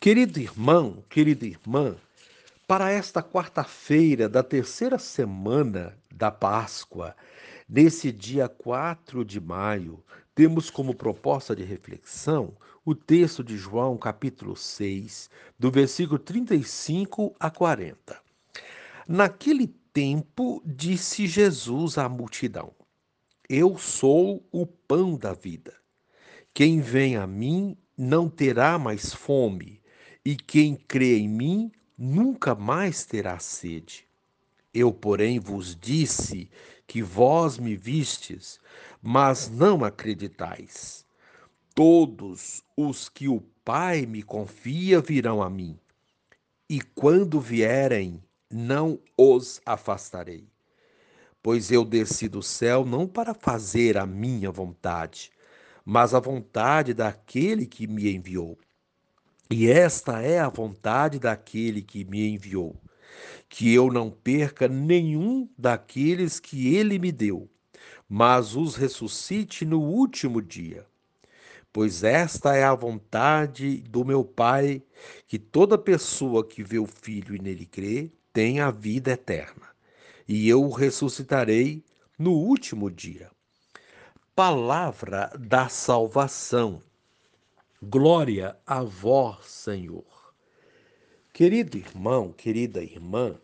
Querido irmão, querida irmã, para esta quarta-feira da terceira semana da Páscoa, nesse dia 4 de maio, temos como proposta de reflexão o texto de João, capítulo 6, do versículo 35 a 40. Naquele tempo, disse Jesus à multidão: Eu sou o pão da vida. Quem vem a mim não terá mais fome, e quem crê em mim nunca mais terá sede. Eu, porém, vos disse que vós me vistes, mas não acreditais. Todos os que o Pai me confia virão a mim, e quando vierem, não os afastarei. Pois eu desci do céu não para fazer a minha vontade, mas a vontade daquele que me enviou. E esta é a vontade daquele que me enviou, que eu não perca nenhum daqueles que ele me deu, mas os ressuscite no último dia. Pois esta é a vontade do meu Pai, que toda pessoa que vê o Filho e nele crê, tenha a vida eterna, e eu o ressuscitarei no último dia. Palavra da salvação. Glória a vós, Senhor. Querido irmão, querida irmã,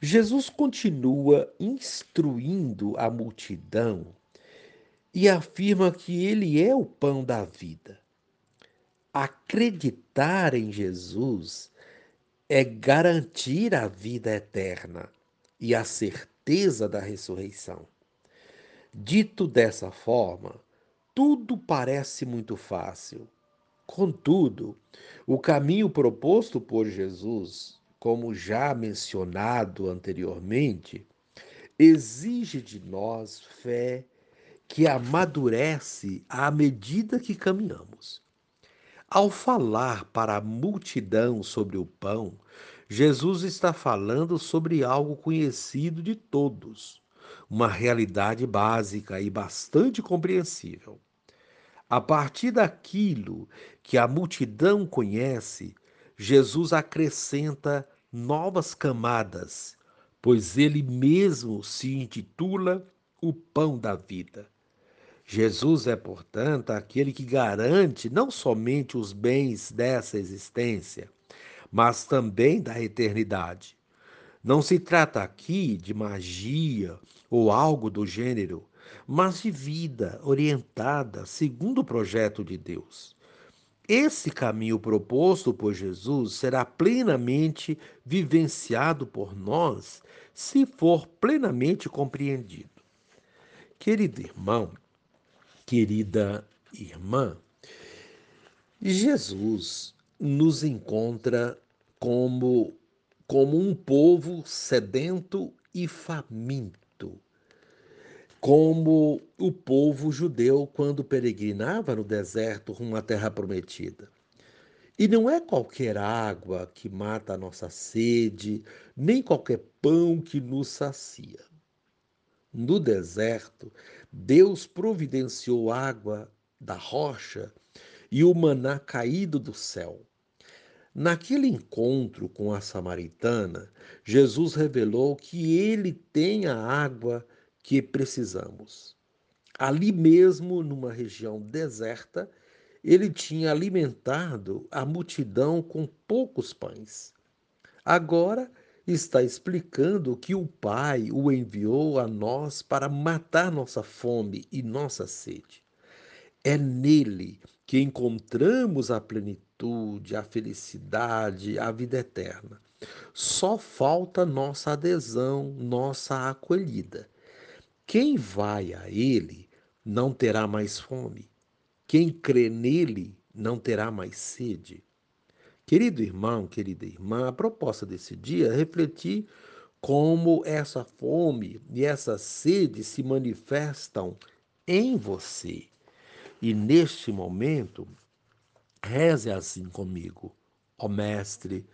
Jesus continua instruindo a multidão e afirma que ele é o pão da vida. Acreditar em Jesus é garantir a vida eterna e a certeza da ressurreição. Dito dessa forma, tudo parece muito fácil. Contudo, o caminho proposto por Jesus, como já mencionado anteriormente, exige de nós fé que amadurece à medida que caminhamos. Ao falar para a multidão sobre o pão, Jesus está falando sobre algo conhecido de todos, uma realidade básica e bastante compreensível. A partir daquilo que a multidão conhece, Jesus acrescenta novas camadas, pois ele mesmo se intitula o pão da vida. Jesus é, portanto, aquele que garante não somente os bens dessa existência, mas também da eternidade. Não se trata aqui de magia ou algo do gênero, mas de vida orientada segundo o projeto de Deus. Esse caminho proposto por Jesus será plenamente vivenciado por nós se for plenamente compreendido. Querido irmão, querida irmã, Jesus nos encontra como, como um povo sedento e faminto como o povo judeu quando peregrinava no deserto rumo à terra prometida. E não é qualquer água que mata a nossa sede, nem qualquer pão que nos sacia. No deserto, Deus providenciou água da rocha e o maná caído do céu. Naquele encontro com a samaritana, Jesus revelou que ele tem a água que precisamos. Ali mesmo, numa região deserta, ele tinha alimentado a multidão com poucos pães. Agora está explicando que o Pai o enviou a nós para matar nossa fome e nossa sede. É nele que encontramos a plenitude, a felicidade, a vida eterna. Só falta nossa adesão, nossa acolhida. Quem vai a ele não terá mais fome. Quem crê nele não terá mais sede. Querido irmão, querida irmã, a proposta desse dia é refletir como essa fome e essa sede se manifestam em você. E neste momento, reze assim comigo, ó Mestre,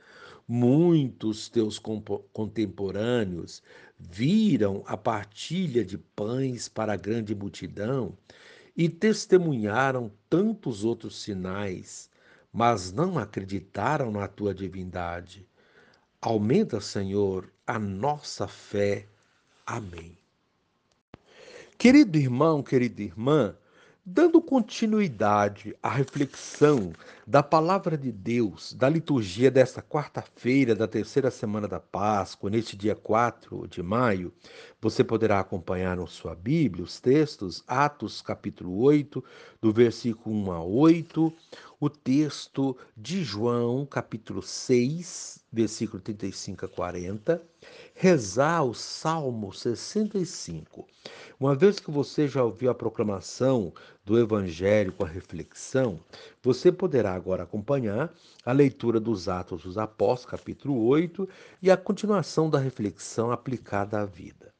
Muitos teus contemporâneos viram a partilha de pães para a grande multidão e testemunharam tantos outros sinais, mas não acreditaram na tua divindade. Aumenta, Senhor, a nossa fé. Amém. Querido irmão, querida irmã, Dando continuidade à reflexão da palavra de Deus, da liturgia desta quarta-feira, da terceira semana da Páscoa, neste dia 4 de maio, você poderá acompanhar na sua Bíblia os textos, Atos capítulo 8, do versículo 1 a 8, o texto de João capítulo 6, versículo 35 a 40, rezar o Salmo 65. Uma vez que você já ouviu a proclamação do Evangelho com a reflexão, você poderá agora acompanhar a leitura dos Atos dos Apóstolos, capítulo 8, e a continuação da reflexão aplicada à vida.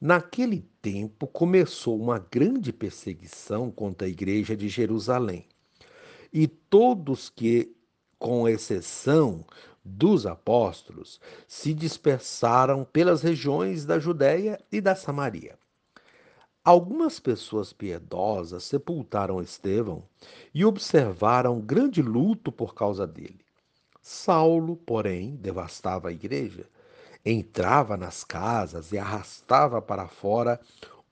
Naquele tempo começou uma grande perseguição contra a igreja de Jerusalém. E todos que, com exceção dos apóstolos se dispersaram pelas regiões da Judéia e da Samaria. Algumas pessoas piedosas sepultaram Estevão e observaram grande luto por causa dele. Saulo, porém, devastava a igreja, entrava nas casas e arrastava para fora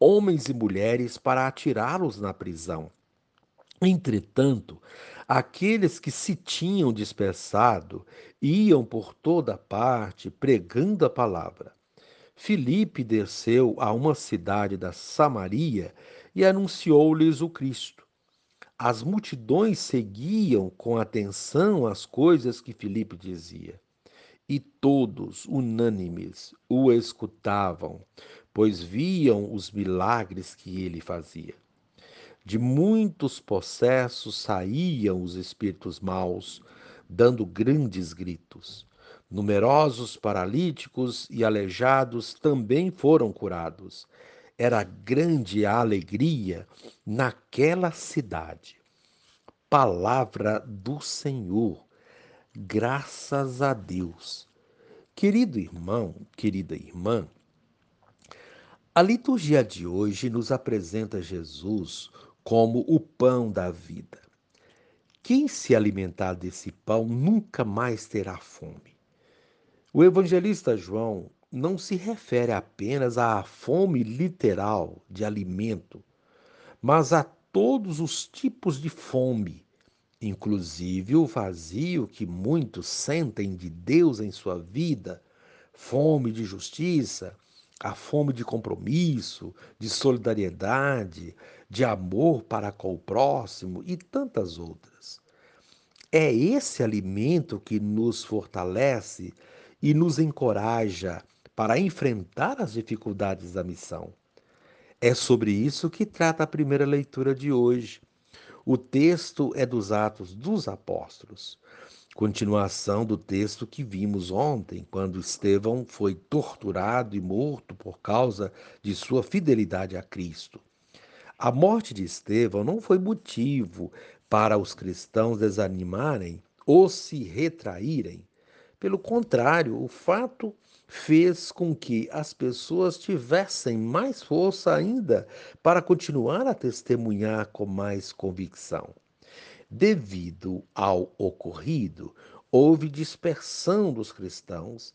homens e mulheres para atirá-los na prisão. Entretanto, aqueles que se tinham dispersado iam por toda parte pregando a palavra. Filipe desceu a uma cidade da Samaria e anunciou-lhes o Cristo. As multidões seguiam com atenção as coisas que Filipe dizia. E todos, unânimes, o escutavam, pois viam os milagres que ele fazia. De muitos possessos saíam os espíritos maus, dando grandes gritos. Numerosos paralíticos e aleijados também foram curados. Era grande a alegria naquela cidade. Palavra do Senhor. Graças a Deus. Querido irmão, querida irmã, a liturgia de hoje nos apresenta Jesus como o pão da vida. Quem se alimentar desse pão nunca mais terá fome. O evangelista João não se refere apenas à fome literal de alimento, mas a todos os tipos de fome, inclusive o vazio que muitos sentem de Deus em sua vida, fome de justiça, a fome de compromisso, de solidariedade, de amor para com o próximo e tantas outras. É esse alimento que nos fortalece e nos encoraja para enfrentar as dificuldades da missão. É sobre isso que trata a primeira leitura de hoje. O texto é dos Atos dos Apóstolos. Continuação do texto que vimos ontem, quando Estevão foi torturado e morto por causa de sua fidelidade a Cristo. A morte de Estevão não foi motivo para os cristãos desanimarem ou se retraírem. Pelo contrário, o fato fez com que as pessoas tivessem mais força ainda para continuar a testemunhar com mais convicção. Devido ao ocorrido, houve dispersão dos cristãos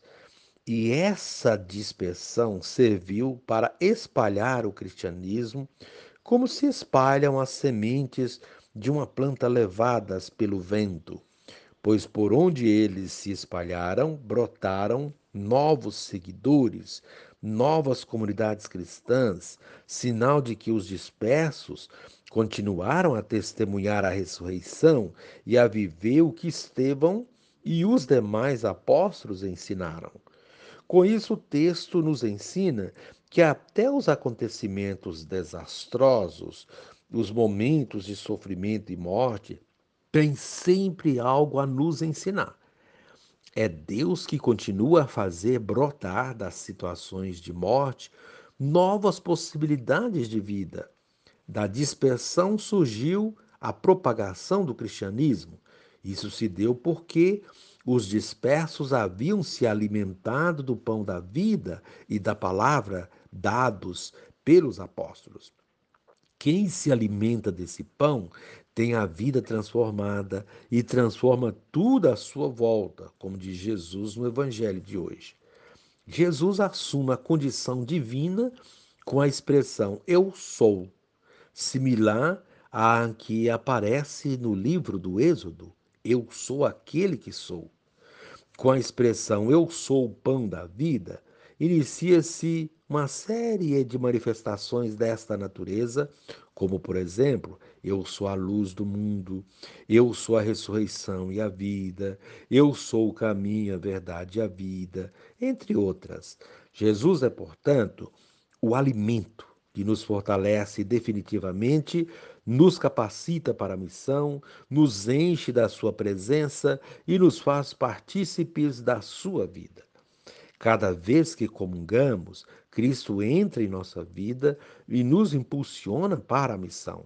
e essa dispersão serviu para espalhar o cristianismo como se espalham as sementes de uma planta levadas pelo vento, pois por onde eles se espalharam, brotaram novos seguidores, novas comunidades cristãs, sinal de que os dispersos continuaram a testemunhar a ressurreição e a viver o que Estevão e os demais apóstolos ensinaram. Com isso, o texto nos ensina que até os acontecimentos desastrosos, os momentos de sofrimento e morte, têm sempre algo a nos ensinar. É Deus que continua a fazer brotar das situações de morte novas possibilidades de vida. Da dispersão surgiu a propagação do cristianismo. Isso se deu porque os dispersos haviam se alimentado do pão da vida e da palavra dados pelos apóstolos. Quem se alimenta desse pão tem a vida transformada e transforma tudo à sua volta, como diz Jesus no Evangelho de hoje. Jesus assume a condição divina com a expressão eu sou, similar à que aparece no livro do Êxodo, eu sou aquele que sou. Com a expressão eu sou o pão da vida, inicia-se uma série de manifestações desta natureza, como, por exemplo, eu sou a luz do mundo, eu sou a ressurreição e a vida, eu sou o caminho, a verdade e a vida, entre outras. Jesus é, portanto, o alimento que nos fortalece definitivamente, nos capacita para a missão, nos enche da sua presença e nos faz partícipes da sua vida. Cada vez que comungamos, Cristo entra em nossa vida e nos impulsiona para a missão.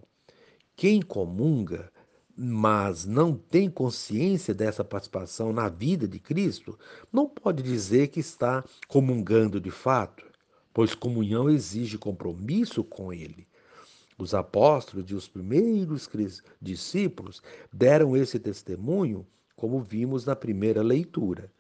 Quem comunga, mas não tem consciência dessa participação na vida de Cristo, não pode dizer que está comungando de fato, pois comunhão exige compromisso com Ele. Os apóstolos e os primeiros discípulos deram esse testemunho, como vimos na primeira leitura.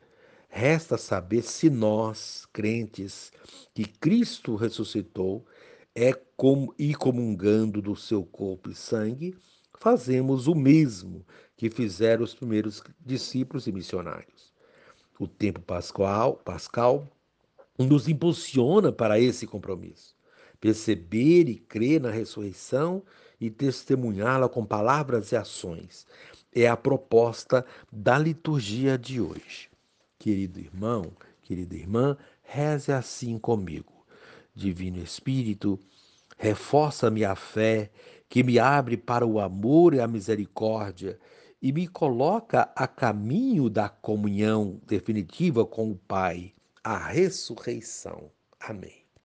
Resta saber se nós, crentes, que Cristo ressuscitou, é como e comungando do seu corpo e sangue, fazemos o mesmo que fizeram os primeiros discípulos e missionários. O tempo pascal, pascal nos impulsiona para esse compromisso. Perceber e crer na ressurreição e testemunhá-la com palavras e ações é a proposta da liturgia de hoje. Querido irmão, querida irmã, reze assim comigo. Divino Espírito, reforça-me a fé que me abre para o amor e a misericórdia e me coloca a caminho da comunhão definitiva com o Pai, a ressurreição. Amém.